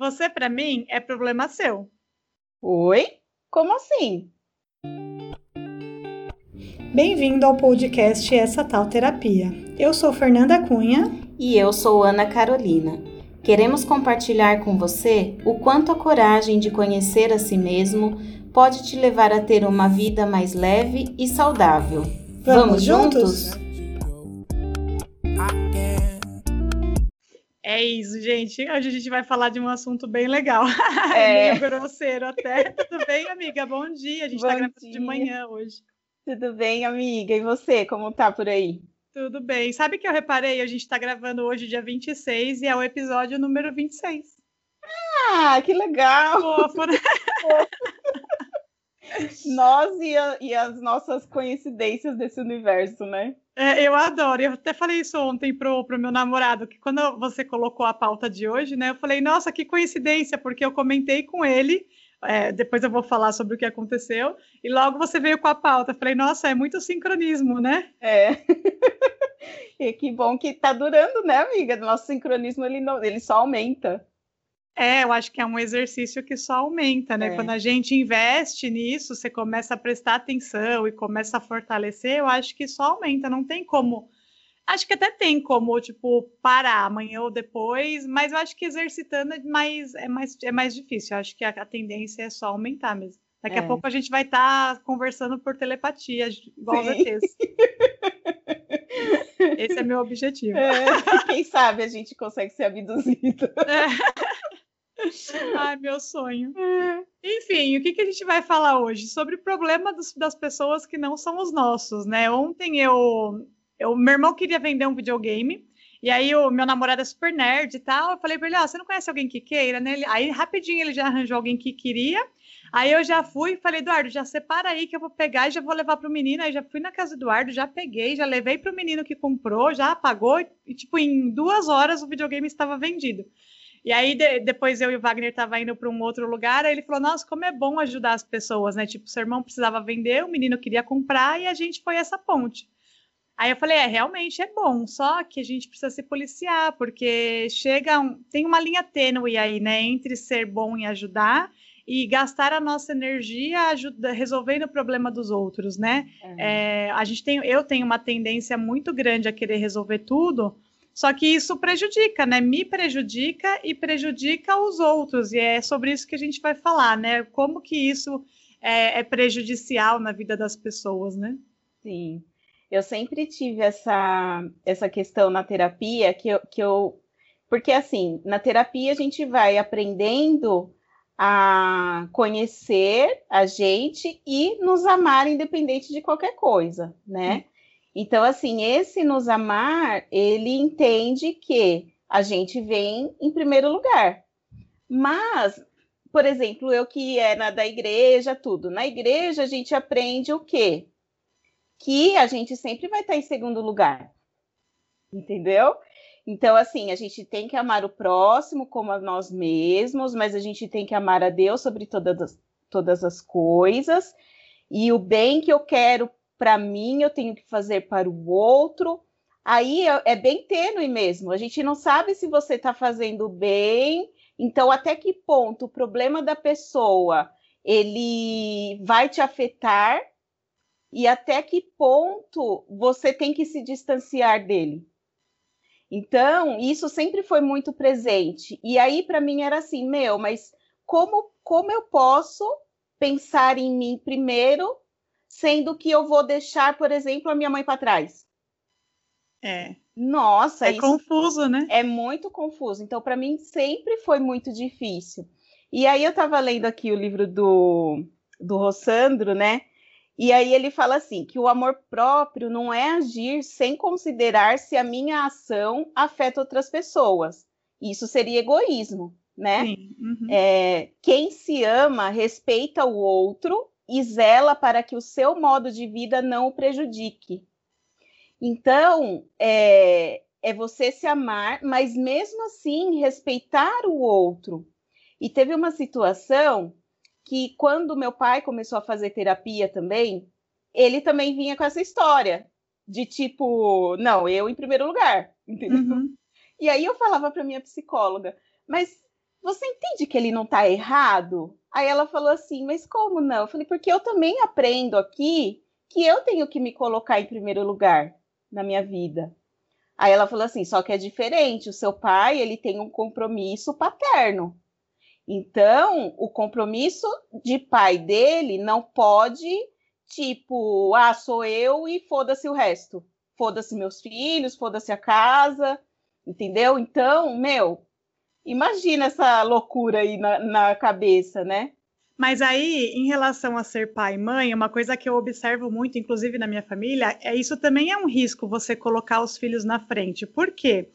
Você, para mim, é problema seu. Oi? Como assim? Bem-vindo ao podcast Essa Tal Terapia. Eu sou Fernanda Cunha. E eu sou Ana Carolina. Queremos compartilhar com você o quanto a coragem de conhecer a si mesmo pode te levar a ter uma vida mais leve e saudável. Vamos, Vamos juntos? juntos? É isso, gente. Hoje a gente vai falar de um assunto bem legal. É. Meio grosseiro até. Tudo bem, amiga? Bom dia. A gente está gravando de manhã hoje. Tudo bem, amiga? E você, como tá por aí? Tudo bem. Sabe que eu reparei? A gente está gravando hoje, dia 26, e é o episódio número 26. Ah, que legal! Fofo, né? Nós e, a, e, as nossas coincidências desse universo, né? É, eu adoro. Eu até falei isso ontem pro, pro meu namorado, que quando você colocou a pauta de hoje, né? Eu falei, nossa, que coincidência, porque eu comentei com ele é, depois eu vou falar sobre o que aconteceu. E logo você veio com a pauta. Falei, nossa, é muito sincronismo, né? É. e que bom que tá durando, né, amiga? Nosso sincronismo ele, não, ele só aumenta. É, eu acho que é um exercício que só aumenta, né? É. Quando a gente investe nisso, você começa a prestar atenção e começa a fortalecer, eu acho que só aumenta. Não tem como Acho que até tem como, tipo, parar amanhã ou depois, mas eu acho que exercitando é mais, é mais, é mais difícil. Eu acho que a, a tendência é só aumentar mesmo. Daqui é. a pouco a gente vai estar tá conversando por telepatia, igual Sim. ETs. Esse é meu objetivo. É, quem sabe a gente consegue ser abduzido. É. Ai, meu sonho. É. Enfim, o que, que a gente vai falar hoje? Sobre o problema dos, das pessoas que não são os nossos, né? Ontem eu eu, meu irmão queria vender um videogame. E aí o meu namorado é super nerd e tal. Eu falei para ele: ah, você não conhece alguém que queira, né? Aí rapidinho ele já arranjou alguém que queria. Aí eu já fui e falei, Eduardo, já separa aí que eu vou pegar e já vou levar para o menino. Aí já fui na casa do Eduardo, já peguei, já levei para o menino que comprou, já pagou. E, tipo, em duas horas o videogame estava vendido. E aí, de, depois eu e o Wagner tava indo para um outro lugar, aí ele falou: Nossa, como é bom ajudar as pessoas, né? Tipo, seu irmão precisava vender, o menino queria comprar e a gente foi essa ponte. Aí eu falei, é, realmente é bom, só que a gente precisa se policiar, porque chega um, tem uma linha tênue aí, né, entre ser bom e ajudar e gastar a nossa energia ajuda, resolvendo o problema dos outros, né? É. É, a gente tem, eu tenho uma tendência muito grande a querer resolver tudo, só que isso prejudica, né? Me prejudica e prejudica os outros, e é sobre isso que a gente vai falar, né? Como que isso é, é prejudicial na vida das pessoas, né? Sim. Eu sempre tive essa, essa questão na terapia que eu, que eu. Porque, assim, na terapia a gente vai aprendendo a conhecer a gente e nos amar independente de qualquer coisa, né? Então, assim, esse nos amar, ele entende que a gente vem em primeiro lugar. Mas, por exemplo, eu que era da igreja, tudo. Na igreja a gente aprende o quê? que a gente sempre vai estar em segundo lugar. Entendeu? Então, assim, a gente tem que amar o próximo como a nós mesmos, mas a gente tem que amar a Deus sobre todas as, todas as coisas. E o bem que eu quero para mim, eu tenho que fazer para o outro. Aí é, é bem tênue mesmo. A gente não sabe se você está fazendo bem. Então, até que ponto o problema da pessoa ele vai te afetar e até que ponto você tem que se distanciar dele. Então, isso sempre foi muito presente. E aí, para mim, era assim: meu, mas como, como eu posso pensar em mim primeiro, sendo que eu vou deixar, por exemplo, a minha mãe para trás? É. Nossa, é confuso, né? É muito confuso. Então, para mim, sempre foi muito difícil. E aí, eu estava lendo aqui o livro do, do Rossandro, né? E aí ele fala assim: que o amor próprio não é agir sem considerar se a minha ação afeta outras pessoas. Isso seria egoísmo, né? Uhum. É, quem se ama respeita o outro e zela para que o seu modo de vida não o prejudique. Então, é, é você se amar, mas mesmo assim respeitar o outro. E teve uma situação que quando meu pai começou a fazer terapia também, ele também vinha com essa história de tipo, não, eu em primeiro lugar, entendeu? Uhum. E aí eu falava para minha psicóloga, mas você entende que ele não está errado? Aí ela falou assim, mas como não? Eu falei, porque eu também aprendo aqui que eu tenho que me colocar em primeiro lugar na minha vida. Aí ela falou assim, só que é diferente, o seu pai, ele tem um compromisso paterno. Então, o compromisso de pai dele não pode, tipo, ah, sou eu e foda-se o resto. Foda-se meus filhos, foda-se a casa, entendeu? Então, meu, imagina essa loucura aí na, na cabeça, né? Mas aí, em relação a ser pai e mãe, uma coisa que eu observo muito, inclusive na minha família, é isso também é um risco você colocar os filhos na frente. Por quê?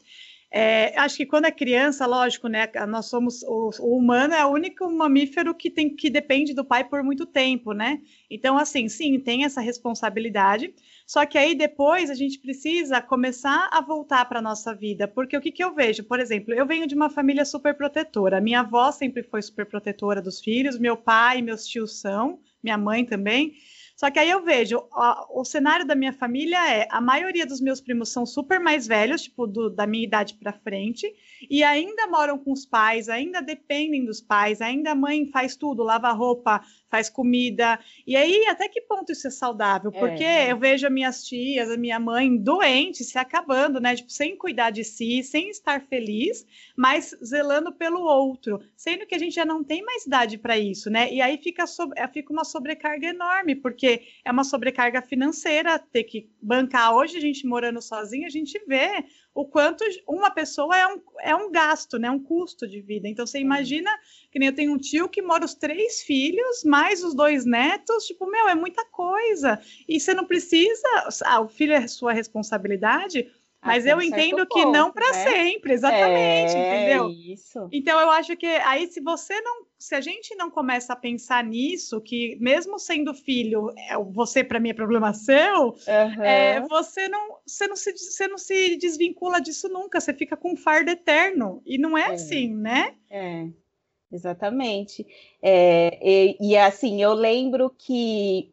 É, acho que quando é criança, lógico, né? Nós somos o, o, humano é o único mamífero que tem que depende do pai por muito tempo, né? Então, assim, sim, tem essa responsabilidade. Só que aí depois a gente precisa começar a voltar para a nossa vida, porque o que, que eu vejo? Por exemplo, eu venho de uma família super protetora. Minha avó sempre foi super protetora dos filhos, meu pai meus tios são, minha mãe também. Só que aí eu vejo, ó, o cenário da minha família é, a maioria dos meus primos são super mais velhos, tipo, do, da minha idade para frente, e ainda moram com os pais, ainda dependem dos pais, ainda a mãe faz tudo, lava roupa, faz comida. E aí, até que ponto isso é saudável? É, Porque é. eu vejo as minhas tias, a minha mãe doente, se acabando, né? Tipo, sem cuidar de si, sem estar feliz, mas zelando pelo outro, sendo que a gente já não tem mais idade para isso, né? E aí fica, sobre, fica uma sobrecarga enorme, porque é uma sobrecarga financeira ter que bancar. Hoje, a gente morando sozinho, a gente vê o quanto uma pessoa é um, é um gasto, né? Um custo de vida. Então você imagina que nem eu tenho um tio que mora os três filhos, mais os dois netos, tipo, meu, é muita coisa. E você não precisa. Ah, o filho é sua responsabilidade, mas eu entendo que ponto, não para né? sempre, exatamente, é entendeu? Isso. Então eu acho que aí se você não, se a gente não começa a pensar nisso, que mesmo sendo filho, é, você para mim é problema seu, uhum. é, você não, você não se, você não se desvincula disso nunca, você fica com um fardo eterno e não é, é. assim, né? É. Exatamente. É, e, e assim, eu lembro que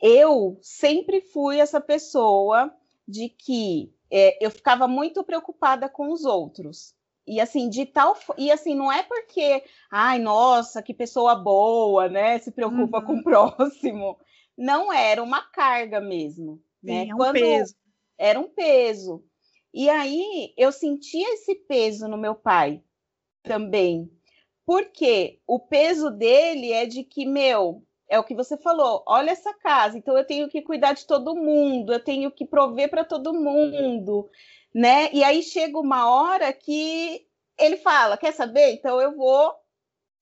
eu sempre fui essa pessoa de que é, eu ficava muito preocupada com os outros. E assim, de tal. E assim, não é porque, ai, nossa, que pessoa boa, né? Se preocupa uhum. com o uhum. próximo. Não era uma carga mesmo. Né? Sim, né? É um Quando peso. Era um peso. E aí eu sentia esse peso no meu pai também. Porque o peso dele é de que, meu, é o que você falou. Olha essa casa, então eu tenho que cuidar de todo mundo, eu tenho que prover para todo mundo, né? E aí chega uma hora que ele fala: quer saber? Então eu vou.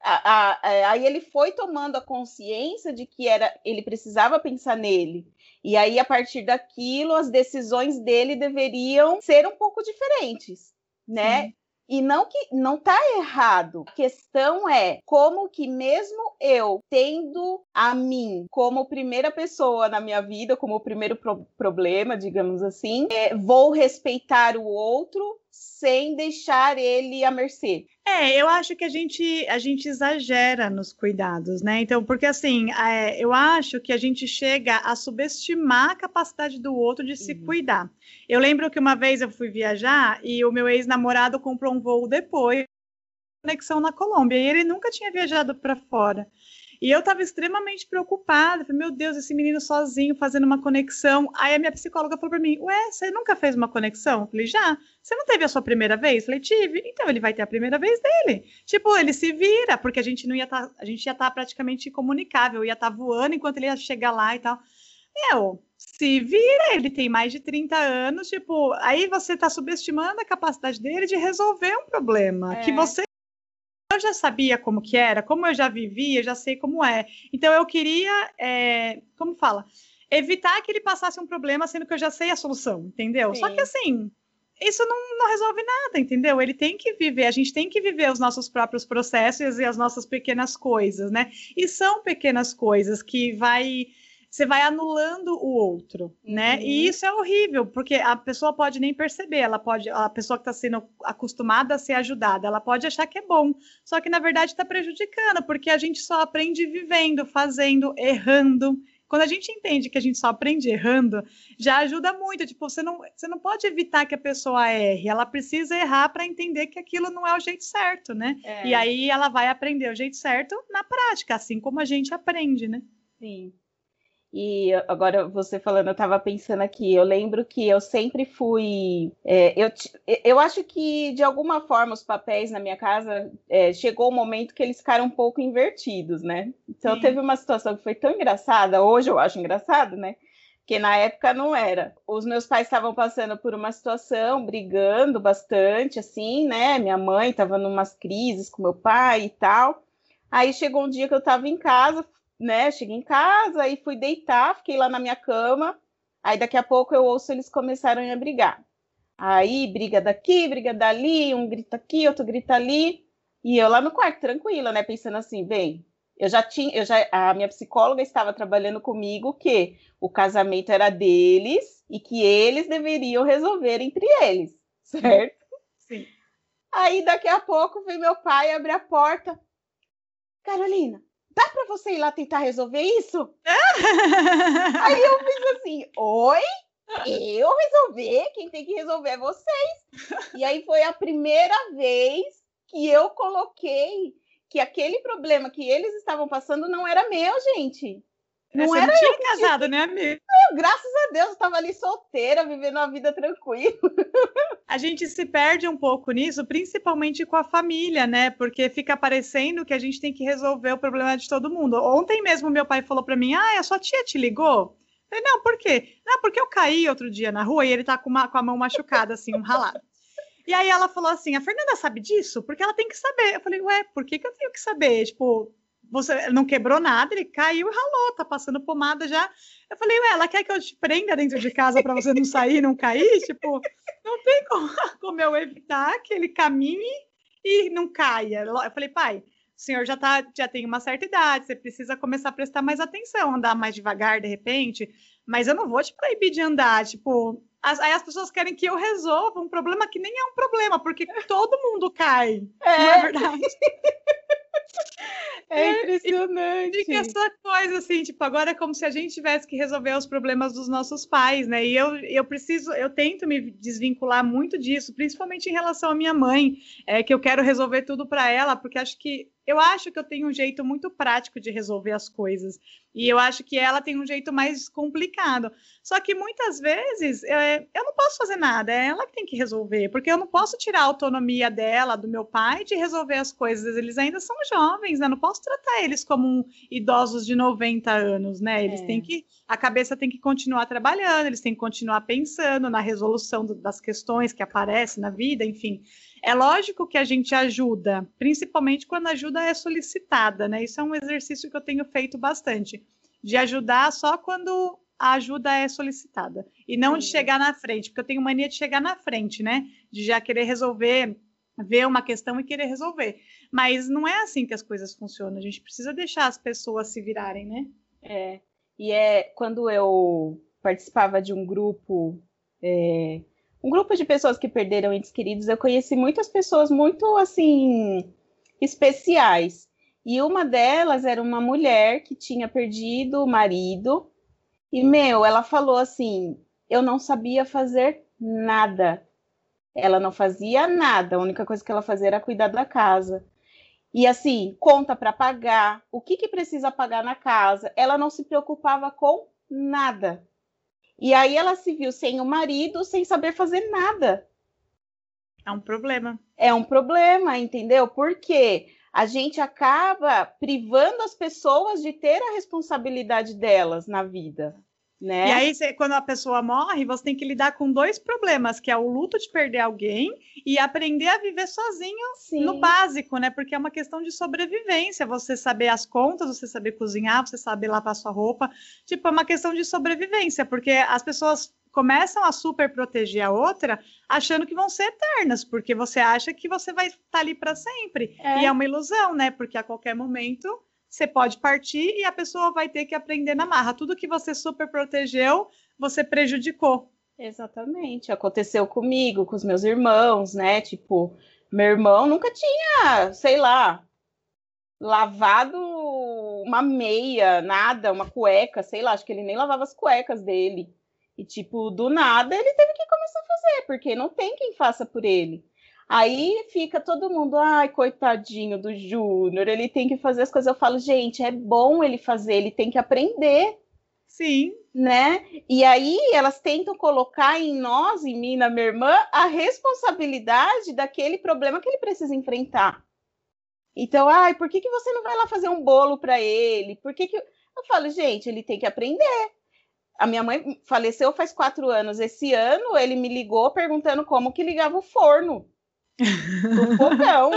aí ele foi tomando a consciência de que era ele precisava pensar nele. E aí, a partir daquilo, as decisões dele deveriam ser um pouco diferentes, né? E não que não está errado. A questão é como que mesmo eu tendo a mim como primeira pessoa na minha vida, como o primeiro pro problema, digamos assim, é, vou respeitar o outro sem deixar ele à mercê. É, eu acho que a gente, a gente exagera nos cuidados, né? Então, porque assim, é, eu acho que a gente chega a subestimar a capacidade do outro de se uhum. cuidar. Eu lembro que uma vez eu fui viajar e o meu ex-namorado comprou um voo depois, conexão na Colômbia, e ele nunca tinha viajado para fora. E eu estava extremamente preocupada. Falei, meu Deus, esse menino sozinho fazendo uma conexão. Aí a minha psicóloga falou para mim: Ué, você nunca fez uma conexão? Eu falei, já. Você não teve a sua primeira vez? Eu falei, tive. Então ele vai ter a primeira vez dele. Tipo, ele se vira, porque a gente não ia estar, tá, a gente ia estar tá praticamente incomunicável, ia estar tá voando enquanto ele ia chegar lá e tal. Eu, se vira, ele tem mais de 30 anos, tipo, aí você está subestimando a capacidade dele de resolver um problema é. que você eu já sabia como que era, como eu já vivia, já sei como é. Então eu queria, é, como fala, evitar que ele passasse um problema, sendo que eu já sei a solução, entendeu? Sim. Só que assim, isso não, não, resolve nada, entendeu? Ele tem que viver, a gente tem que viver os nossos próprios processos e as nossas pequenas coisas, né? E são pequenas coisas que vai você vai anulando o outro, né? Uhum. E isso é horrível, porque a pessoa pode nem perceber, ela pode, a pessoa que está sendo acostumada a ser ajudada, ela pode achar que é bom, só que na verdade está prejudicando, porque a gente só aprende vivendo, fazendo, errando, Quando a gente entende que a gente só aprende errando, já ajuda muito. Tipo, você não, você não pode evitar que a pessoa erre, ela precisa errar para entender que aquilo não é o jeito certo, né? É. E aí ela vai aprender o jeito certo na prática, assim como a gente aprende, né? Sim. E agora você falando, eu estava pensando aqui, eu lembro que eu sempre fui. É, eu, eu acho que de alguma forma os papéis na minha casa é, chegou o um momento que eles ficaram um pouco invertidos, né? Então Sim. teve uma situação que foi tão engraçada, hoje eu acho engraçado, né? Que na época não era. Os meus pais estavam passando por uma situação, brigando bastante, assim, né? Minha mãe estava numas crises com meu pai e tal. Aí chegou um dia que eu estava em casa, né, cheguei em casa e fui deitar, fiquei lá na minha cama. Aí daqui a pouco eu ouço eles começaram a brigar. Aí briga daqui, briga dali, um grita aqui, outro grita ali. E eu lá no quarto, tranquila, né, pensando assim, bem, eu já tinha, eu já, a minha psicóloga estava trabalhando comigo que o casamento era deles e que eles deveriam resolver entre eles, certo? Sim. Aí daqui a pouco vem meu pai abre a porta. Carolina, dá para você ir lá tentar resolver isso? Aí eu fiz assim, oi? Eu resolver? Quem tem que resolver é vocês. E aí foi a primeira vez que eu coloquei que aquele problema que eles estavam passando não era meu, gente. Não era não tinha casado, né, amigo? graças a Deus, eu estava ali solteira, vivendo uma vida tranquila. A gente se perde um pouco nisso, principalmente com a família, né? Porque fica parecendo que a gente tem que resolver o problema de todo mundo. Ontem mesmo meu pai falou para mim: "Ah, a sua tia te ligou?" Eu falei, não, por quê? Não, porque eu caí outro dia na rua e ele tá com, uma, com a mão machucada, assim, um ralado. E aí ela falou assim: a Fernanda sabe disso? Porque ela tem que saber. Eu falei, ué, por que, que eu tenho que saber? Tipo, você não quebrou nada, ele caiu e ralou, tá passando pomada já. Eu falei, ué, ela quer que eu te prenda dentro de casa para você não sair, não cair? Tipo, não tem como, como eu evitar que ele caminhe e não caia. Eu falei, pai, o senhor já, tá, já tem uma certa idade, você precisa começar a prestar mais atenção, andar mais devagar de repente, mas eu não vou te proibir de andar, tipo, as, aí as pessoas querem que eu resolva um problema que nem é um problema, porque todo mundo cai, é. não é verdade? É, é impressionante. Fica essa coisa assim, tipo, agora é como se a gente tivesse que resolver os problemas dos nossos pais, né? E eu, eu preciso, eu tento me desvincular muito disso, principalmente em relação à minha mãe, é que eu quero resolver tudo para ela, porque acho que eu acho que eu tenho um jeito muito prático de resolver as coisas. E eu acho que ela tem um jeito mais complicado. Só que muitas vezes é, eu não posso fazer nada, é ela que tem que resolver, porque eu não posso tirar a autonomia dela, do meu pai, de resolver as coisas. Eles ainda são jovens, né? Não posso tratar eles como idosos de 90 anos, né? Eles é. têm que. A cabeça tem que continuar trabalhando, eles têm que continuar pensando na resolução do, das questões que aparecem na vida, enfim. É lógico que a gente ajuda, principalmente quando a ajuda é solicitada, né? Isso é um exercício que eu tenho feito bastante, de ajudar só quando a ajuda é solicitada e não Sim. de chegar na frente, porque eu tenho mania de chegar na frente, né? De já querer resolver, ver uma questão e querer resolver. Mas não é assim que as coisas funcionam. A gente precisa deixar as pessoas se virarem, né? É. E é quando eu participava de um grupo é, um grupo de pessoas que perderam entes queridos, eu conheci muitas pessoas muito assim especiais. E uma delas era uma mulher que tinha perdido o marido. E meu, ela falou assim: "Eu não sabia fazer nada. Ela não fazia nada. A única coisa que ela fazia era cuidar da casa. E assim, conta para pagar, o que que precisa pagar na casa. Ela não se preocupava com nada. E aí ela se viu sem o marido, sem saber fazer nada. É um problema. É um problema, entendeu? Porque a gente acaba privando as pessoas de ter a responsabilidade delas na vida. Né? E aí, quando a pessoa morre, você tem que lidar com dois problemas, que é o luto de perder alguém e aprender a viver sozinho Sim. no básico, né? Porque é uma questão de sobrevivência, você saber as contas, você saber cozinhar, você saber lavar sua roupa. Tipo, é uma questão de sobrevivência, porque as pessoas começam a super proteger a outra, achando que vão ser eternas, porque você acha que você vai estar tá ali para sempre. É. E é uma ilusão, né? Porque a qualquer momento você pode partir e a pessoa vai ter que aprender na marra. Tudo que você super protegeu, você prejudicou. Exatamente. Aconteceu comigo, com os meus irmãos, né? Tipo, meu irmão nunca tinha, sei lá, lavado uma meia, nada, uma cueca, sei lá, acho que ele nem lavava as cuecas dele. E, tipo, do nada ele teve que começar a fazer, porque não tem quem faça por ele. Aí fica todo mundo, ai, coitadinho do Júnior, ele tem que fazer as coisas. Eu falo, gente, é bom ele fazer, ele tem que aprender. Sim. Né? E aí elas tentam colocar em nós, em mim, na minha irmã, a responsabilidade daquele problema que ele precisa enfrentar. Então, ai, por que, que você não vai lá fazer um bolo para ele? Por que, que. Eu falo, gente, ele tem que aprender. A minha mãe faleceu faz quatro anos. Esse ano ele me ligou perguntando como que ligava o forno do fogão.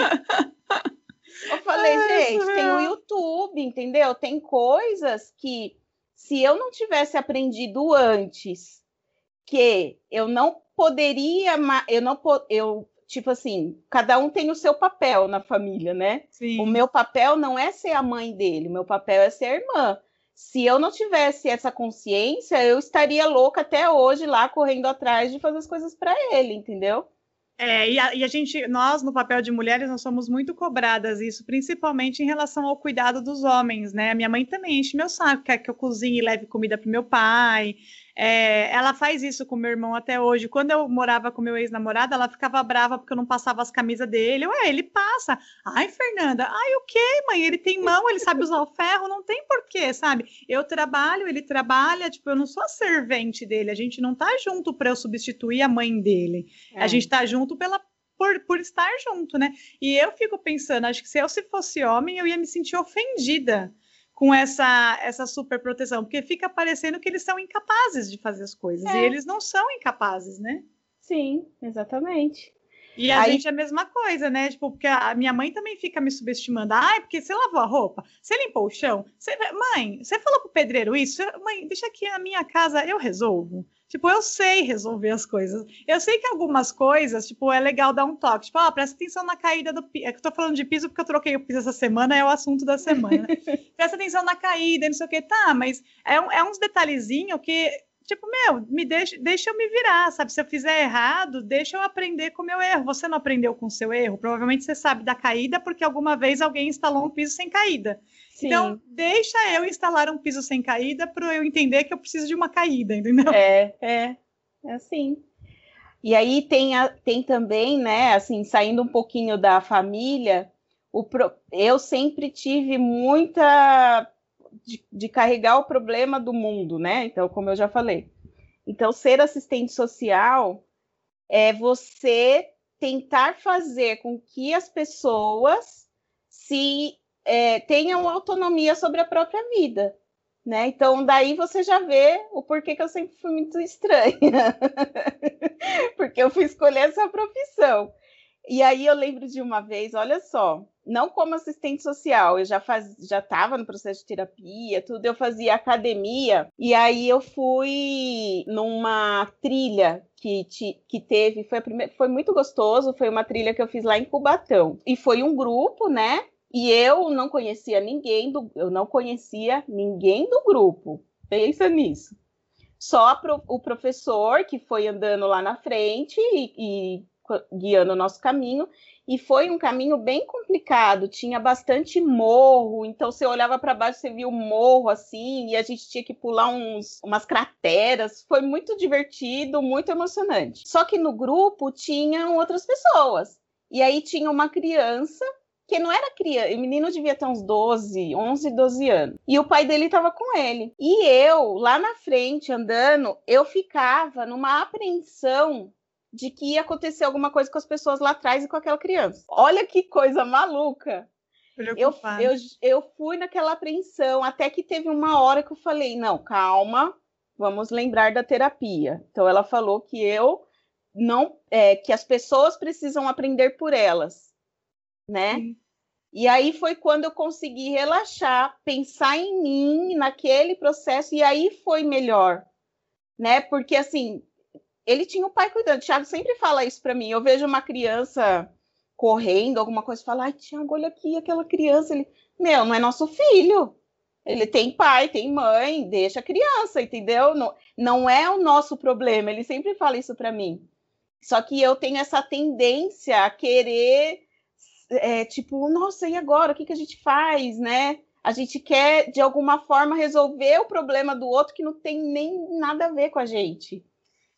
Eu falei, gente, tem o YouTube, entendeu? Tem coisas que se eu não tivesse aprendido antes, que eu não poderia, eu não eu tipo assim, cada um tem o seu papel na família, né? Sim. O meu papel não é ser a mãe dele, o meu papel é ser a irmã. Se eu não tivesse essa consciência, eu estaria louca até hoje lá correndo atrás de fazer as coisas para ele, entendeu? É, e a, e a, gente, nós, no papel de mulheres, nós somos muito cobradas isso, principalmente em relação ao cuidado dos homens, né? A minha mãe também enche meu saco, quer que eu cozinhe e leve comida para meu pai, é, ela faz isso com meu irmão até hoje. Quando eu morava com meu ex-namorado, ela ficava brava porque eu não passava as camisas dele. Ué, ele passa. Ai, Fernanda, ai, o quê, mãe? Ele tem mão, ele sabe usar o ferro, não tem porquê, sabe? Eu trabalho, ele trabalha, tipo, eu não sou a servente dele. A gente não tá junto para eu substituir a mãe dele. É. A gente tá junto pela por, por, estar junto, né? E eu fico pensando, acho que se eu se fosse homem, eu ia me sentir ofendida com essa, essa super proteção, porque fica parecendo que eles são incapazes de fazer as coisas, é. e eles não são incapazes, né? Sim, exatamente. E a Aí... gente é a mesma coisa, né? Tipo, porque a minha mãe também fica me subestimando. Ah, porque você lavou a roupa, você limpou o chão. Você... Mãe, você falou pro pedreiro isso? Mãe, deixa aqui a minha casa, eu resolvo. Tipo, eu sei resolver as coisas. Eu sei que algumas coisas, tipo, é legal dar um toque. Tipo, ó, oh, presta atenção na caída do piso. É que eu tô falando de piso porque eu troquei o piso essa semana, é o assunto da semana. presta atenção na caída, não sei o que. Tá, mas é, é uns detalhezinhos que tipo, meu, me deixa, deixa eu me virar, sabe? Se eu fizer errado, deixa eu aprender com o meu erro. Você não aprendeu com o seu erro? Provavelmente você sabe da caída porque alguma vez alguém instalou um piso sem caída. Sim. Então, deixa eu instalar um piso sem caída para eu entender que eu preciso de uma caída, entendeu? É, é, é assim. E aí tem, a, tem também, né, assim, saindo um pouquinho da família, o pro, eu sempre tive muita de, de carregar o problema do mundo, né? Então, como eu já falei. Então, ser assistente social é você tentar fazer com que as pessoas se é, tenham autonomia sobre a própria vida. Né? Então, daí você já vê o porquê que eu sempre fui muito estranha. Porque eu fui escolher essa profissão. E aí eu lembro de uma vez, olha só, não como assistente social, eu já faz, já estava no processo de terapia, tudo, eu fazia academia, e aí eu fui numa trilha que, te, que teve, foi, primeira, foi muito gostoso, foi uma trilha que eu fiz lá em Cubatão. E foi um grupo, né? E eu não conhecia ninguém do, eu não conhecia ninguém do grupo. Pensa nisso. Só pro, o professor que foi andando lá na frente e, e guiando o nosso caminho, e foi um caminho bem complicado, tinha bastante morro, então você olhava para baixo, você via o morro assim, e a gente tinha que pular uns, umas crateras, foi muito divertido, muito emocionante. Só que no grupo tinham outras pessoas, e aí tinha uma criança que não era criança, o menino devia ter uns 12, 11, 12 anos. E o pai dele estava com ele. E eu, lá na frente, andando, eu ficava numa apreensão de que ia acontecer alguma coisa com as pessoas lá atrás e com aquela criança. Olha que coisa maluca. Eu, eu, eu fui naquela apreensão, até que teve uma hora que eu falei: não, calma, vamos lembrar da terapia. Então ela falou que eu não é, que as pessoas precisam aprender por elas, né? Sim. E aí foi quando eu consegui relaxar, pensar em mim, naquele processo, e aí foi melhor, né? Porque assim, ele tinha o pai cuidando. O Thiago sempre fala isso para mim. Eu vejo uma criança correndo, alguma coisa, fala, ai, Thiago, olha aqui aquela criança. Ele, meu, não é nosso filho. Ele tem pai, tem mãe, deixa a criança, entendeu? Não, não é o nosso problema. Ele sempre fala isso para mim. Só que eu tenho essa tendência a querer, é, tipo, nossa, e agora? O que, que a gente faz, né? A gente quer, de alguma forma, resolver o problema do outro que não tem nem nada a ver com a gente.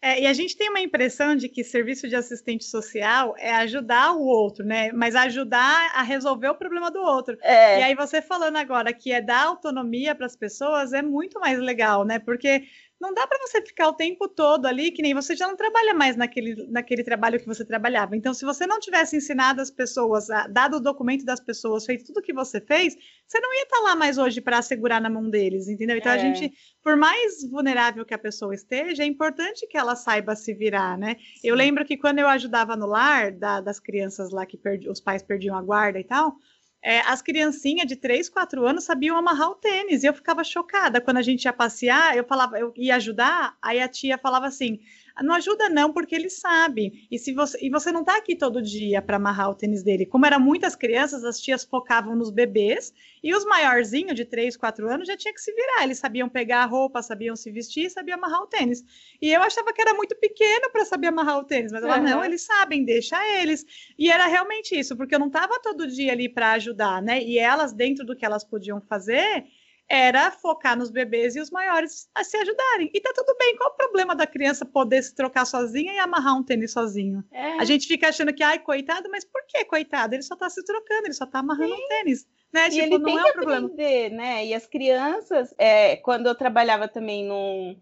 É, e a gente tem uma impressão de que serviço de assistente social é ajudar o outro, né? Mas ajudar a resolver o problema do outro. É. E aí você falando agora que é dar autonomia para as pessoas é muito mais legal, né? Porque não dá para você ficar o tempo todo ali, que nem você já não trabalha mais naquele, naquele trabalho que você trabalhava. Então, se você não tivesse ensinado as pessoas, dado o documento das pessoas, feito tudo que você fez, você não ia estar tá lá mais hoje para segurar na mão deles, entendeu? Então, é. a gente, por mais vulnerável que a pessoa esteja, é importante que ela saiba se virar, né? Sim. Eu lembro que quando eu ajudava no lar da, das crianças lá que perdi, os pais perdiam a guarda e tal, é, as criancinhas de 3, 4 anos sabiam amarrar o tênis. E eu ficava chocada. Quando a gente ia passear, eu falava, eu ia ajudar, aí a tia falava assim: não ajuda não, porque ele sabe. E se você e você não está aqui todo dia para amarrar o tênis dele. Como eram muitas crianças, as tias focavam nos bebês e os maiorzinhos de 3, 4 anos já tinha que se virar. Eles sabiam pegar a roupa, sabiam se vestir, sabiam amarrar o tênis. E eu achava que era muito pequeno para saber amarrar o tênis, mas ela uhum. não, eles sabem, deixa eles. E era realmente isso, porque eu não estava todo dia ali para ajudar, né? E elas dentro do que elas podiam fazer, era focar nos bebês e os maiores a se ajudarem. E tá tudo bem, qual o problema da criança poder se trocar sozinha e amarrar um tênis sozinho? É. A gente fica achando que, ai, coitado, mas por que coitado? Ele só tá se trocando, ele só tá amarrando Sim. um tênis. Né? E tipo, ele não tem é um problema. aprender, né? E as crianças, é, quando eu trabalhava também num,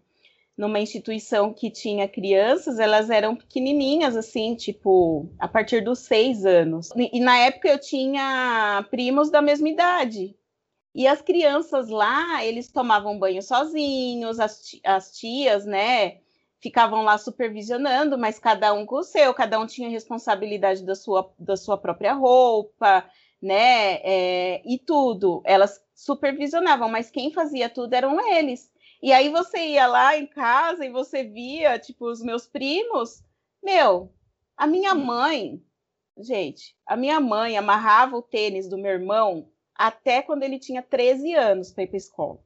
numa instituição que tinha crianças, elas eram pequenininhas, assim, tipo, a partir dos seis anos. E, e na época eu tinha primos da mesma idade. E as crianças lá, eles tomavam banho sozinhos, as, as tias, né, ficavam lá supervisionando, mas cada um com o seu, cada um tinha responsabilidade da sua, da sua própria roupa, né, é, e tudo. Elas supervisionavam, mas quem fazia tudo eram eles. E aí você ia lá em casa e você via, tipo, os meus primos, meu, a minha mãe, gente, a minha mãe amarrava o tênis do meu irmão até quando ele tinha 13 anos para ir para escola.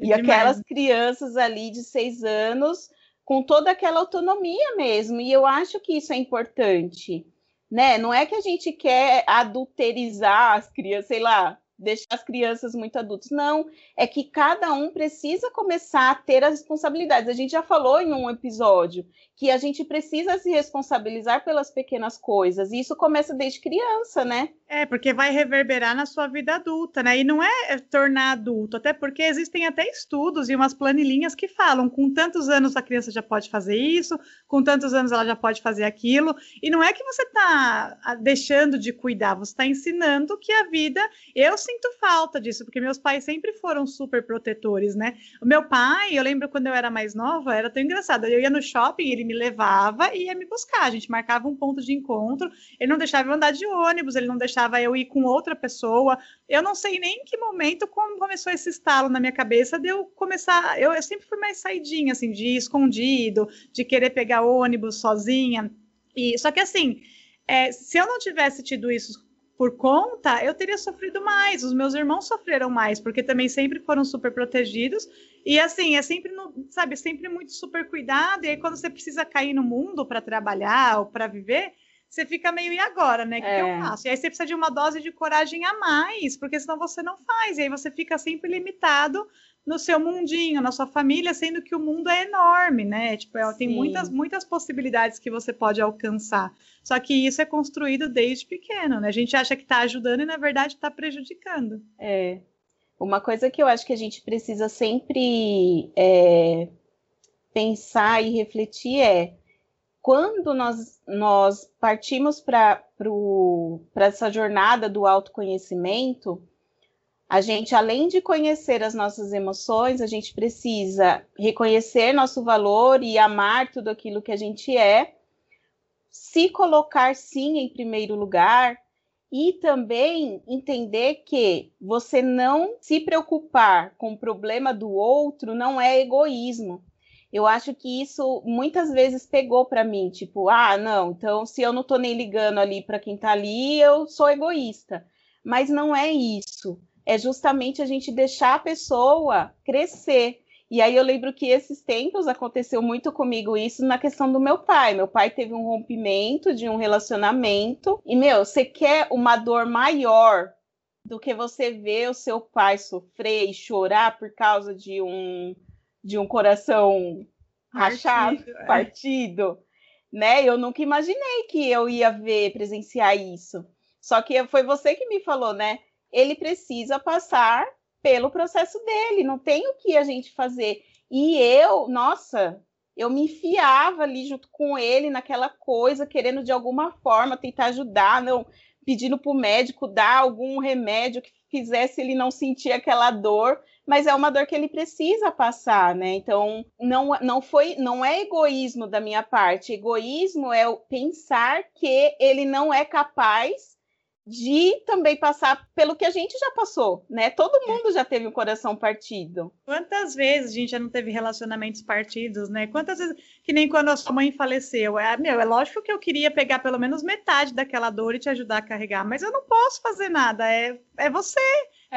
É e aquelas crianças ali de seis anos com toda aquela autonomia mesmo. E eu acho que isso é importante, né? Não é que a gente quer adulterizar as crianças, sei lá, deixar as crianças muito adultas. Não, é que cada um precisa começar a ter as responsabilidades. A gente já falou em um episódio que a gente precisa se responsabilizar pelas pequenas coisas. E isso começa desde criança, né? É, porque vai reverberar na sua vida adulta, né? E não é tornar adulto, até porque existem até estudos e umas planilhinhas que falam com tantos anos a criança já pode fazer isso, com tantos anos ela já pode fazer aquilo. E não é que você está ah, deixando de cuidar, você está ensinando que a vida. Eu sinto falta disso, porque meus pais sempre foram super protetores, né? O meu pai, eu lembro quando eu era mais nova, era tão engraçado. Eu ia no shopping, ele me levava e ia me buscar. A gente marcava um ponto de encontro, ele não deixava eu andar de ônibus, ele não deixava eu ir com outra pessoa. Eu não sei nem em que momento como começou esse estalo na minha cabeça de eu começar. Eu, eu sempre fui mais saidinha, assim, de ir escondido, de querer pegar ônibus sozinha. E só que assim, é, se eu não tivesse tido isso por conta, eu teria sofrido mais. Os meus irmãos sofreram mais, porque também sempre foram super protegidos. E assim, é sempre, no, sabe, sempre muito super cuidado. E aí, quando você precisa cair no mundo para trabalhar ou para viver, você fica meio, e agora, né? O que, é. que, eu é. faço? E aí você precisa de uma dose de coragem a mais, porque senão você não faz. E aí você fica sempre limitado no seu mundinho, na sua família, sendo que o mundo é enorme, né? Tipo, é, tem muitas, muitas possibilidades que você pode alcançar. Só que isso é construído desde pequeno, né? A gente acha que está ajudando e, na verdade, está prejudicando. É. Uma coisa que eu acho que a gente precisa sempre é, pensar e refletir é quando nós, nós partimos para essa jornada do autoconhecimento, a gente, além de conhecer as nossas emoções, a gente precisa reconhecer nosso valor e amar tudo aquilo que a gente é, se colocar sim em primeiro lugar e também entender que você não se preocupar com o problema do outro não é egoísmo. Eu acho que isso muitas vezes pegou para mim, tipo, ah, não, então se eu não tô nem ligando ali para quem tá ali, eu sou egoísta. Mas não é isso é justamente a gente deixar a pessoa crescer. E aí eu lembro que esses tempos aconteceu muito comigo isso na questão do meu pai. Meu pai teve um rompimento de um relacionamento e meu, você quer uma dor maior do que você ver o seu pai sofrer e chorar por causa de um de um coração rachado, partido, é. partido né? Eu nunca imaginei que eu ia ver, presenciar isso. Só que foi você que me falou, né? Ele precisa passar pelo processo dele, não tem o que a gente fazer. E eu, nossa, eu me enfiava ali junto com ele naquela coisa, querendo de alguma forma tentar ajudar, não pedindo para o médico dar algum remédio que fizesse ele não sentir aquela dor, mas é uma dor que ele precisa passar, né? Então, não, não foi, não é egoísmo da minha parte. Egoísmo é pensar que ele não é capaz de também passar pelo que a gente já passou, né? Todo mundo já teve um coração partido. Quantas vezes a gente já não teve relacionamentos partidos, né? Quantas vezes, que nem quando a sua mãe faleceu, é, meu, é lógico que eu queria pegar pelo menos metade daquela dor e te ajudar a carregar, mas eu não posso fazer nada, é, é você,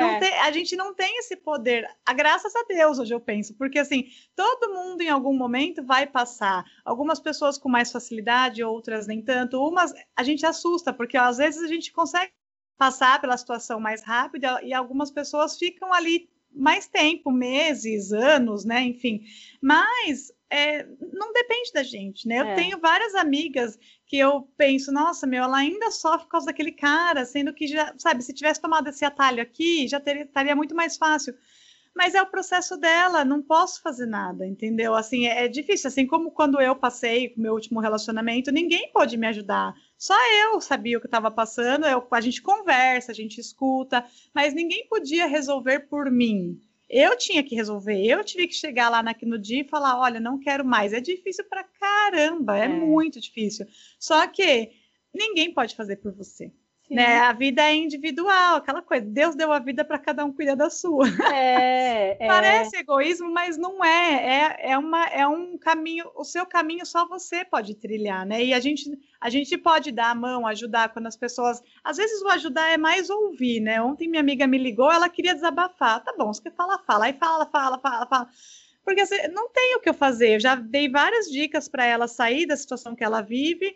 é. Tem, a gente não tem esse poder. A graças a Deus, hoje eu penso, porque assim, todo mundo em algum momento vai passar. Algumas pessoas com mais facilidade, outras nem tanto. Umas a gente assusta, porque ó, às vezes a gente consegue passar pela situação mais rápido e algumas pessoas ficam ali mais tempo, meses, anos, né? Enfim. Mas é, não depende da gente, né? Eu é. tenho várias amigas que eu penso, nossa, meu, ela ainda sofre por causa daquele cara, sendo que já, sabe, se tivesse tomado esse atalho aqui, já teria, estaria muito mais fácil. Mas é o processo dela, não posso fazer nada, entendeu? Assim, é, é difícil. Assim como quando eu passei o meu último relacionamento, ninguém pôde me ajudar. Só eu sabia o que estava passando, eu, a gente conversa, a gente escuta, mas ninguém podia resolver por mim. Eu tinha que resolver, eu tive que chegar lá no dia e falar: olha, não quero mais. É difícil pra caramba, é, é. muito difícil. Só que ninguém pode fazer por você. Né? A vida é individual, aquela coisa. Deus deu a vida para cada um cuidar da sua. É, é. Parece egoísmo, mas não é. é. É, uma, é um caminho, o seu caminho só você pode trilhar, né? E a gente, a gente pode dar a mão, ajudar quando as pessoas. Às vezes o ajudar é mais ouvir, né? Ontem minha amiga me ligou, ela queria desabafar. Tá bom, você quer falar, fala. Aí fala, fala, fala, fala. Porque assim, não tem o que eu fazer. Eu já dei várias dicas para ela sair da situação que ela vive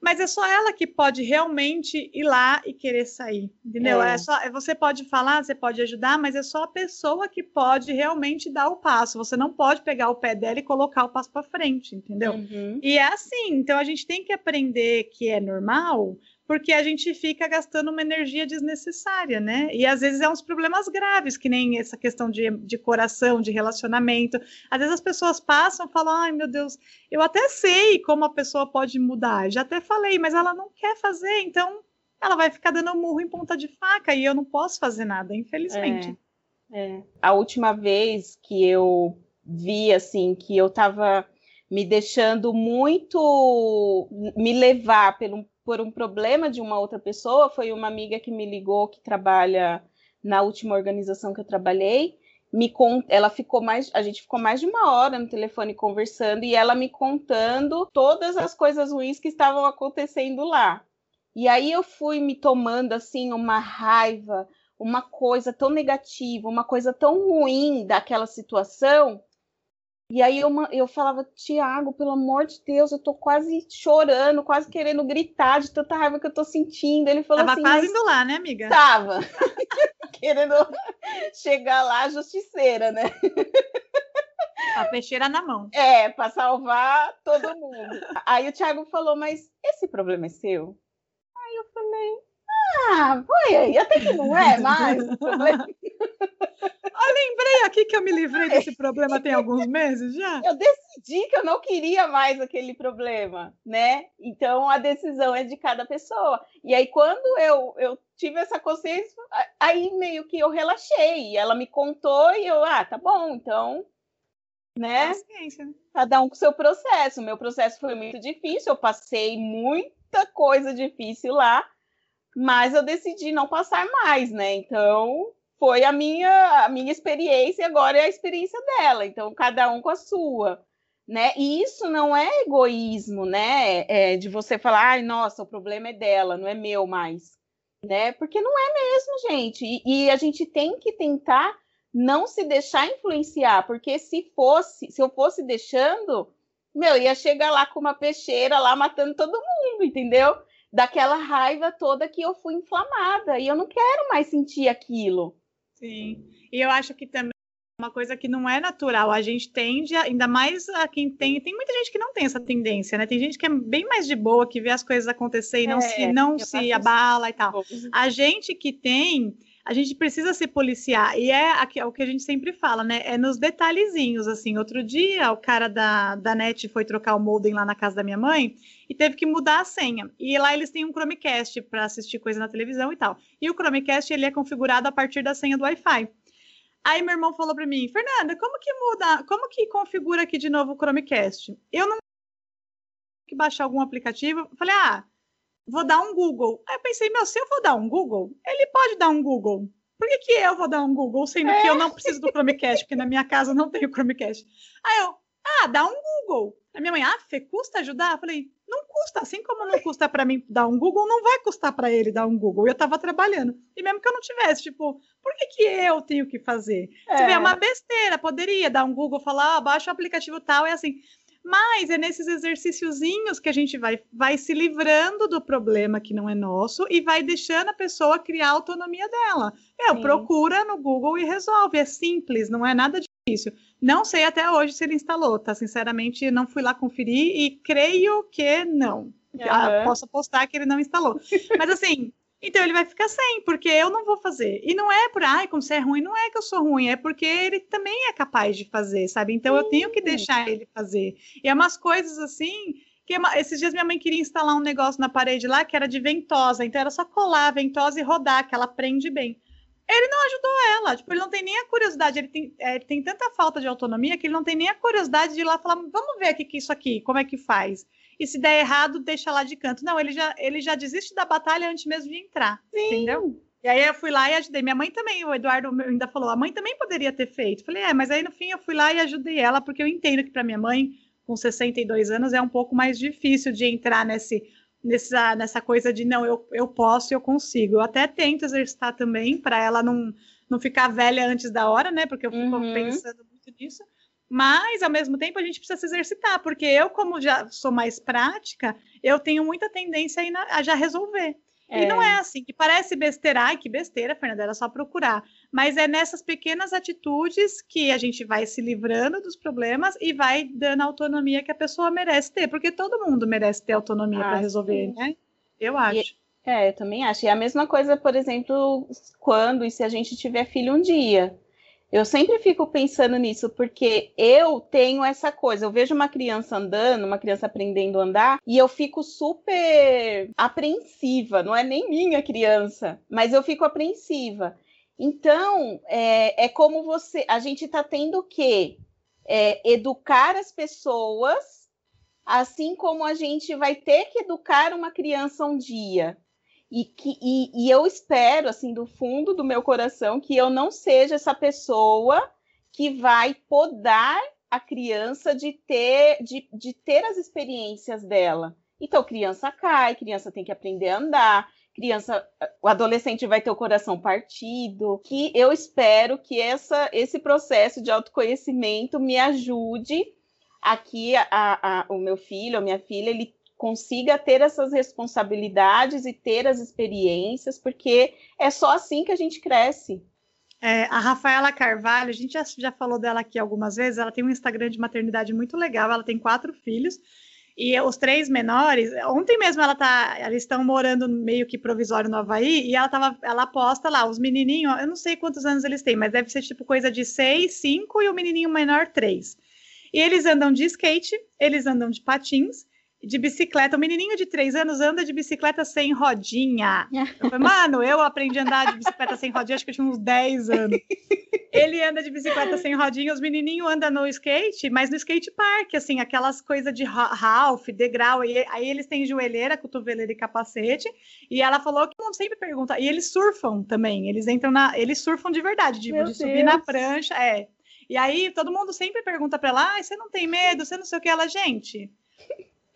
mas é só ela que pode realmente ir lá e querer sair, entendeu? É. é só, é, você pode falar, você pode ajudar, mas é só a pessoa que pode realmente dar o passo. Você não pode pegar o pé dela e colocar o passo para frente, entendeu? Uhum. E é assim, então a gente tem que aprender que é normal, porque a gente fica gastando uma energia desnecessária, né? E às vezes é uns problemas graves, que nem essa questão de, de coração, de relacionamento. Às vezes as pessoas passam e falam, ai meu Deus, eu até sei como a pessoa pode mudar, já até falei, mas ela não quer fazer, então ela vai ficar dando murro em ponta de faca e eu não posso fazer nada, infelizmente. É, é. A última vez que eu vi, assim, que eu tava me deixando muito me levar pelo, por um problema de uma outra pessoa. Foi uma amiga que me ligou que trabalha na última organização que eu trabalhei. Me cont... ela ficou mais, a gente ficou mais de uma hora no telefone conversando e ela me contando todas as coisas ruins que estavam acontecendo lá. E aí eu fui me tomando assim uma raiva, uma coisa tão negativa, uma coisa tão ruim daquela situação, e aí eu, eu falava, Tiago, pelo amor de Deus, eu tô quase chorando, quase querendo gritar de tanta raiva que eu tô sentindo. Ele falou Tava assim. Tava quase indo lá, né, amiga? Tava. querendo chegar lá justiceira, né? A peixeira na mão. É, para salvar todo mundo. Aí o Thiago falou, mas esse problema é seu? Aí eu falei, ah, foi aí, até que não é mais problema. Eu lembrei aqui que eu me livrei desse problema tem alguns meses já. Eu decidi que eu não queria mais aquele problema, né? Então a decisão é de cada pessoa. E aí, quando eu, eu tive essa consciência, aí meio que eu relaxei. Ela me contou e eu, ah, tá bom, então. Né? Cada um com seu processo. O meu processo foi muito difícil, eu passei muita coisa difícil lá, mas eu decidi não passar mais, né? Então, foi a minha, a minha experiência e agora é a experiência dela. Então, cada um com a sua. Né? E isso não é egoísmo, né? É de você falar, ai, nossa, o problema é dela, não é meu mais. Né? Porque não é mesmo, gente. E, e a gente tem que tentar não se deixar influenciar, porque se fosse, se eu fosse deixando, meu, ia chegar lá com uma peixeira lá matando todo mundo, entendeu? Daquela raiva toda que eu fui inflamada e eu não quero mais sentir aquilo. Sim. E eu acho que também uma coisa que não é natural. A gente tende, a, ainda mais a quem tem, tem muita gente que não tem essa tendência, né? Tem gente que é bem mais de boa, que vê as coisas acontecer e não é, se, não se abala e tal. A gente que tem, a gente precisa se policiar. E é, é o que a gente sempre fala, né? É nos detalhezinhos, assim. Outro dia, o cara da, da NET foi trocar o modem lá na casa da minha mãe e teve que mudar a senha. E lá eles têm um Chromecast para assistir coisa na televisão e tal. E o Chromecast, ele é configurado a partir da senha do Wi-Fi. Aí meu irmão falou para mim, Fernanda, como que muda, como que configura aqui de novo o Chromecast? Eu não que baixar algum aplicativo. Falei, ah, vou dar um Google. Aí eu pensei, meu, se eu vou dar um Google, ele pode dar um Google. Por que, que eu vou dar um Google, sendo é. que eu não preciso do Chromecast, porque na minha casa não tem o Chromecast? Aí eu, ah, dá um Google. A minha mãe, ah, Fê, custa ajudar? Eu falei, não custa, assim como não custa para mim dar um Google, não vai custar para ele dar um Google. Eu estava trabalhando. E mesmo que eu não tivesse, tipo, por que, que eu tenho que fazer? É. Se é uma besteira, poderia dar um Google, falar, ah, baixa o aplicativo tal, é assim. Mas é nesses exercíciozinhos que a gente vai, vai se livrando do problema que não é nosso e vai deixando a pessoa criar a autonomia dela. É, procura no Google e resolve. É simples, não é nada difícil. Não sei até hoje se ele instalou, tá? Sinceramente, não fui lá conferir e creio que não. Uhum. posso apostar que ele não instalou. Mas assim, então ele vai ficar sem, porque eu não vou fazer. E não é por, ai, como você é ruim, não é que eu sou ruim, é porque ele também é capaz de fazer, sabe? Então eu tenho que deixar ele fazer. E é umas coisas assim. Que esses dias minha mãe queria instalar um negócio na parede lá que era de ventosa, então era só colar a ventosa e rodar, que ela prende bem ele não ajudou ela. Tipo, ele não tem nem a curiosidade, ele tem, é, ele tem tanta falta de autonomia que ele não tem nem a curiosidade de ir lá falar, vamos ver aqui que isso aqui, como é que faz. E se der errado, deixa lá de canto. Não, ele já, ele já desiste da batalha antes mesmo de entrar. Sim. Entendeu? E aí eu fui lá e ajudei. Minha mãe também, o Eduardo ainda falou, a mãe também poderia ter feito. Falei, é, mas aí no fim eu fui lá e ajudei ela, porque eu entendo que para minha mãe, com 62 anos, é um pouco mais difícil de entrar nesse nessa, nessa coisa de não, eu, eu posso e eu consigo. Eu até tento exercitar também para ela não, não ficar velha antes da hora, né? Porque eu fico uhum. pensando muito nisso. Mas, ao mesmo tempo, a gente precisa se exercitar, porque eu, como já sou mais prática, eu tenho muita tendência a, a já resolver. É. E não é assim, que parece besteira, ai, que besteira, Fernanda, era só procurar. Mas é nessas pequenas atitudes que a gente vai se livrando dos problemas e vai dando a autonomia que a pessoa merece ter, porque todo mundo merece ter autonomia ah, para resolver, sim. né? Eu acho. E, é, eu também acho. E a mesma coisa, por exemplo, quando e se a gente tiver filho um dia. Eu sempre fico pensando nisso, porque eu tenho essa coisa. Eu vejo uma criança andando, uma criança aprendendo a andar, e eu fico super apreensiva. Não é nem minha criança, mas eu fico apreensiva. Então, é, é como você. A gente está tendo que é, educar as pessoas, assim como a gente vai ter que educar uma criança um dia. E, que, e, e eu espero, assim, do fundo do meu coração, que eu não seja essa pessoa que vai podar a criança de ter, de, de ter as experiências dela. Então, criança cai, criança tem que aprender a andar, criança, o adolescente vai ter o coração partido, que eu espero que essa, esse processo de autoconhecimento me ajude aqui a, a, o meu filho, a minha filha, ele consiga ter essas responsabilidades e ter as experiências, porque é só assim que a gente cresce. É, a Rafaela Carvalho, a gente já, já falou dela aqui algumas vezes, ela tem um Instagram de maternidade muito legal, ela tem quatro filhos, e os três menores, ontem mesmo ela tá, eles estão morando meio que provisório no Havaí, e ela tava, ela posta lá, os menininhos, eu não sei quantos anos eles têm, mas deve ser tipo coisa de seis, cinco, e o menininho menor, três. E eles andam de skate, eles andam de patins, de bicicleta. O menininho de três anos anda de bicicleta sem rodinha. Eu falei, mano, eu aprendi a andar de bicicleta sem rodinha, acho que eu tinha uns 10 anos. Ele anda de bicicleta sem rodinha, os menininhos andam no skate, mas no skate park, assim, aquelas coisas de Ralph, degrau. E aí eles têm joelheira, cotoveleira e capacete. E ela falou que mundo sempre pergunta. E eles surfam também. Eles entram na. Eles surfam de verdade, de, de subir na prancha. É. E aí todo mundo sempre pergunta para ela: ah, você não tem medo? Você não sei o que. Ela, gente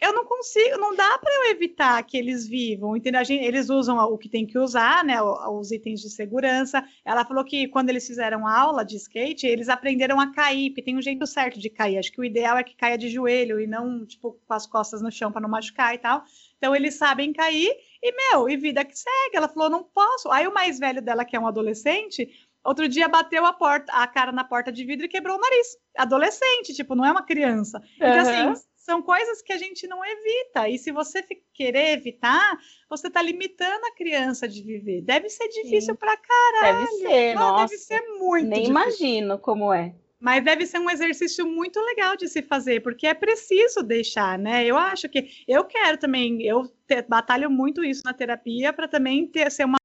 eu não consigo, não dá para eu evitar que eles vivam, entendeu? Gente, eles usam o que tem que usar, né? Os itens de segurança. Ela falou que quando eles fizeram aula de skate, eles aprenderam a cair, porque tem um jeito certo de cair. Acho que o ideal é que caia de joelho e não, tipo, com as costas no chão para não machucar e tal. Então eles sabem cair e, meu, e vida que segue. Ela falou, não posso. Aí o mais velho dela, que é um adolescente, outro dia bateu a porta, a cara na porta de vidro e quebrou o nariz. Adolescente, tipo, não é uma criança. Então, uhum. assim, são coisas que a gente não evita. E se você querer evitar, você está limitando a criança de viver. Deve ser difícil para caralho. Deve ser, não, nossa. Deve ser muito Nem difícil. imagino como é. Mas deve ser um exercício muito legal de se fazer, porque é preciso deixar, né? Eu acho que eu quero também, eu te, batalho muito isso na terapia para também ter ser uma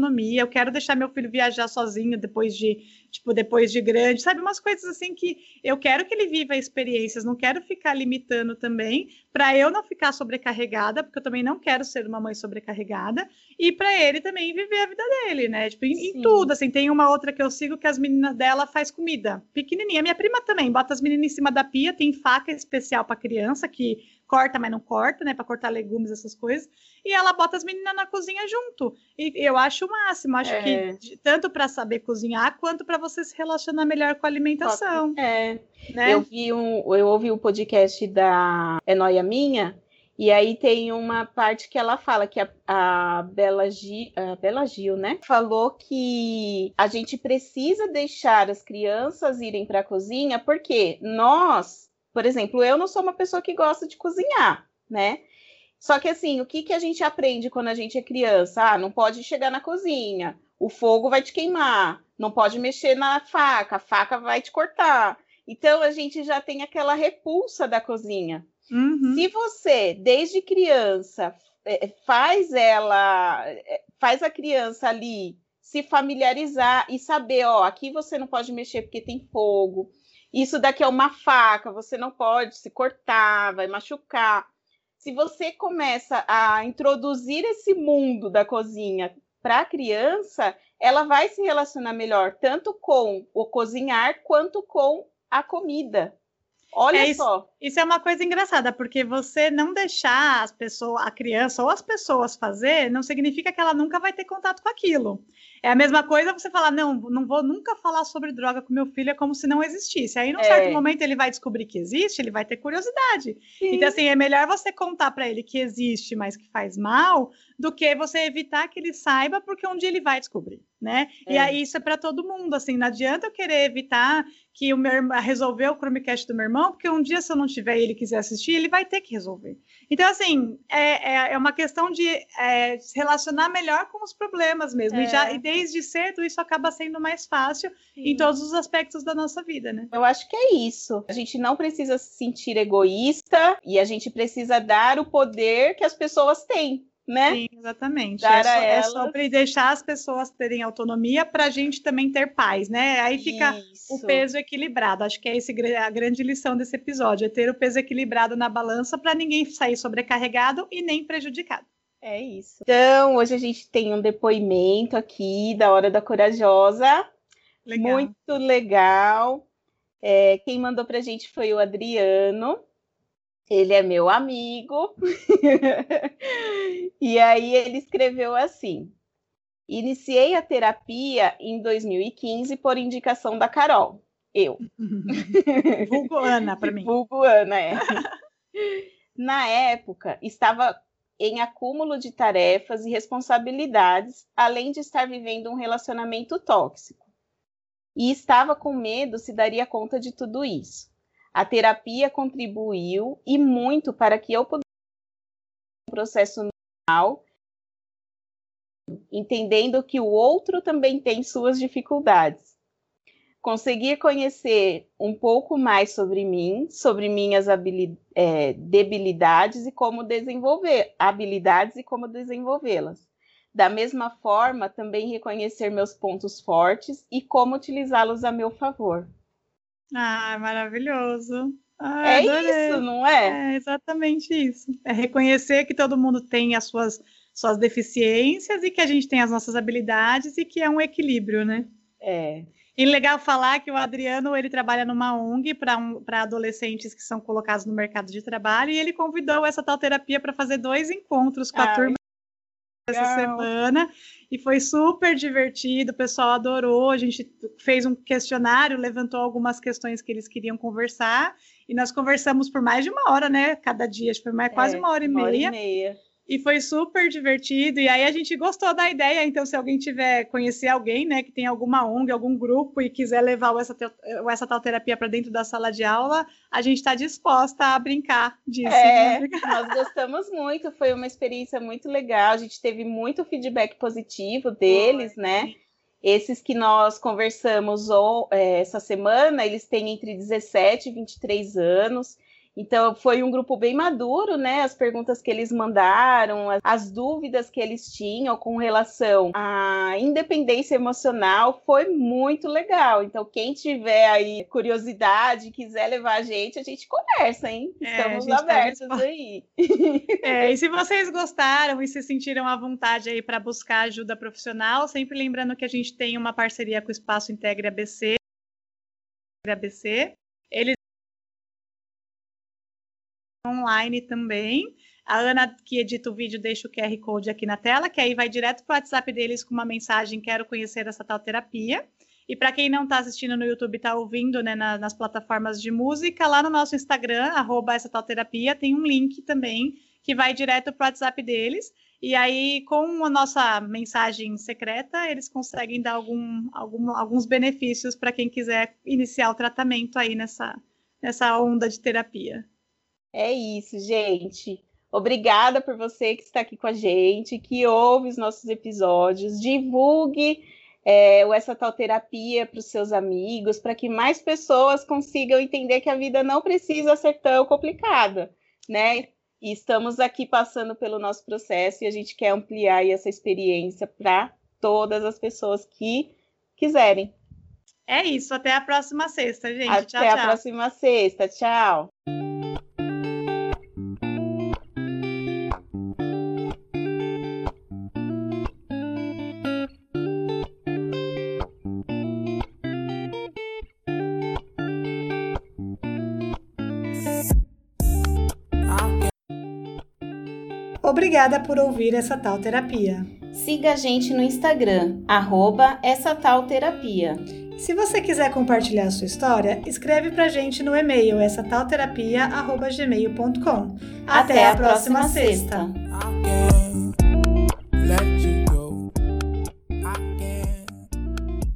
autonomia. Eu quero deixar meu filho viajar sozinho depois de tipo, depois de grande, sabe? Umas coisas assim que eu quero que ele viva experiências, não quero ficar limitando também, para eu não ficar sobrecarregada, porque eu também não quero ser uma mãe sobrecarregada, e para ele também viver a vida dele, né? Tipo, em, em, tudo, assim, tem uma outra que eu sigo que as meninas dela faz comida, pequenininha. Minha prima também, bota as meninas em cima da pia, tem faca especial para criança que corta, mas não corta, né, para cortar legumes, essas coisas, e ela bota as meninas na cozinha junto. E eu acho o máximo, acho é. que tanto para saber cozinhar quanto para você se relacionar melhor com a alimentação. É. Né? Eu vi um, eu ouvi o um podcast da É Noia Minha, e aí tem uma parte que ela fala que a, a, Bela Gil, a Bela Gil, né, falou que a gente precisa deixar as crianças irem para a cozinha porque nós, por exemplo, eu não sou uma pessoa que gosta de cozinhar, né? Só que assim, o que, que a gente aprende quando a gente é criança? Ah, não pode chegar na cozinha, o fogo vai te queimar, não pode mexer na faca, a faca vai te cortar. Então a gente já tem aquela repulsa da cozinha. Uhum. Se você, desde criança, é, faz ela, é, faz a criança ali se familiarizar e saber, ó, aqui você não pode mexer porque tem fogo. Isso daqui é uma faca, você não pode se cortar, vai machucar. Se você começa a introduzir esse mundo da cozinha para a criança, ela vai se relacionar melhor tanto com o cozinhar quanto com a comida. Olha é, só. Isso, isso, é uma coisa engraçada, porque você não deixar as pessoas, a criança ou as pessoas fazer, não significa que ela nunca vai ter contato com aquilo. É a mesma coisa você falar, não, não vou nunca falar sobre droga com meu filho, é como se não existisse. Aí, num é. certo momento, ele vai descobrir que existe, ele vai ter curiosidade. Sim. Então, assim, é melhor você contar para ele que existe, mas que faz mal, do que você evitar que ele saiba, porque um dia ele vai descobrir, né? É. E aí isso é para todo mundo, assim, não adianta eu querer evitar que o meu irmão resolver o Chromecast do meu irmão, porque um dia se eu não tiver e ele quiser assistir, ele vai ter que resolver. Então, assim, é, é, é uma questão de é, se relacionar melhor com os problemas mesmo. E, já, é. e desde cedo isso acaba sendo mais fácil Sim. em todos os aspectos da nossa vida, né? Eu acho que é isso. A gente não precisa se sentir egoísta e a gente precisa dar o poder que as pessoas têm né? Sim, exatamente. é, so, é sobre deixar as pessoas terem autonomia para a gente também ter paz, né? Aí fica Isso. o peso equilibrado. Acho que é esse, a grande lição desse episódio, é ter o peso equilibrado na balança para ninguém sair sobrecarregado e nem prejudicado. É isso. Então, hoje a gente tem um depoimento aqui da Hora da Corajosa. Legal. Muito legal. É, quem mandou para a gente foi o Adriano. Ele é meu amigo. e aí ele escreveu assim: Iniciei a terapia em 2015 por indicação da Carol. Eu. Vulgo Ana, para mim. Vulgo Ana, é. Na época, estava em acúmulo de tarefas e responsabilidades, além de estar vivendo um relacionamento tóxico. E estava com medo se daria conta de tudo isso. A terapia contribuiu e muito para que eu pudesse um processo normal, entendendo que o outro também tem suas dificuldades. Conseguir conhecer um pouco mais sobre mim, sobre minhas é, debilidades e como desenvolver habilidades e como desenvolvê-las. Da mesma forma, também reconhecer meus pontos fortes e como utilizá-los a meu favor. Ah, maravilhoso. Ah, é adorei. isso, não é? É exatamente isso. É reconhecer que todo mundo tem as suas, suas deficiências e que a gente tem as nossas habilidades e que é um equilíbrio, né? É. E legal falar que o Adriano ele trabalha numa ONG para um, adolescentes que são colocados no mercado de trabalho e ele convidou essa tal terapia para fazer dois encontros com a Ai, turma essa semana e foi super divertido, o pessoal adorou. A gente fez um questionário, levantou algumas questões que eles queriam conversar e nós conversamos por mais de uma hora, né? Cada dia, acho que foi mais, quase é, uma hora e uma meia. Hora e meia. E foi super divertido. E aí a gente gostou da ideia. Então, se alguém tiver conhecer alguém, né, que tem alguma ONG, algum grupo e quiser levar essa, essa tal terapia para dentro da sala de aula, a gente está disposta a brincar disso. É, né? nós gostamos muito. Foi uma experiência muito legal. A gente teve muito feedback positivo deles, né? Esses que nós conversamos ou, é, essa semana, eles têm entre 17 e 23 anos. Então, foi um grupo bem maduro, né? As perguntas que eles mandaram, as dúvidas que eles tinham com relação à independência emocional foi muito legal. Então, quem tiver aí curiosidade, quiser levar a gente, a gente conversa, hein? É, Estamos tá abertos tá aí. É, e se vocês gostaram e se sentiram à vontade aí para buscar ajuda profissional, sempre lembrando que a gente tem uma parceria com o Espaço Integre ABC. ABC. Eles online também. A Ana, que edita o vídeo, deixa o QR Code aqui na tela, que aí vai direto para o WhatsApp deles com uma mensagem: Quero conhecer essa tal terapia. E para quem não está assistindo no YouTube, está ouvindo né, na, nas plataformas de música, lá no nosso Instagram, arroba essa tal terapia, tem um link também que vai direto para o WhatsApp deles. E aí, com a nossa mensagem secreta, eles conseguem dar algum, algum alguns benefícios para quem quiser iniciar o tratamento aí nessa, nessa onda de terapia. É isso, gente. Obrigada por você que está aqui com a gente, que ouve os nossos episódios. Divulgue é, essa tal terapia para os seus amigos, para que mais pessoas consigam entender que a vida não precisa ser tão complicada, né? E estamos aqui passando pelo nosso processo e a gente quer ampliar essa experiência para todas as pessoas que quiserem. É isso, até a próxima sexta, gente. Até tchau, tchau. a próxima sexta. Tchau. Obrigada por ouvir essa tal terapia. Siga a gente no Instagram, arroba essa tal terapia. Se você quiser compartilhar a sua história, escreve pra gente no e-mail essa tal. Até, Até, a próxima, próxima sexta. sexta.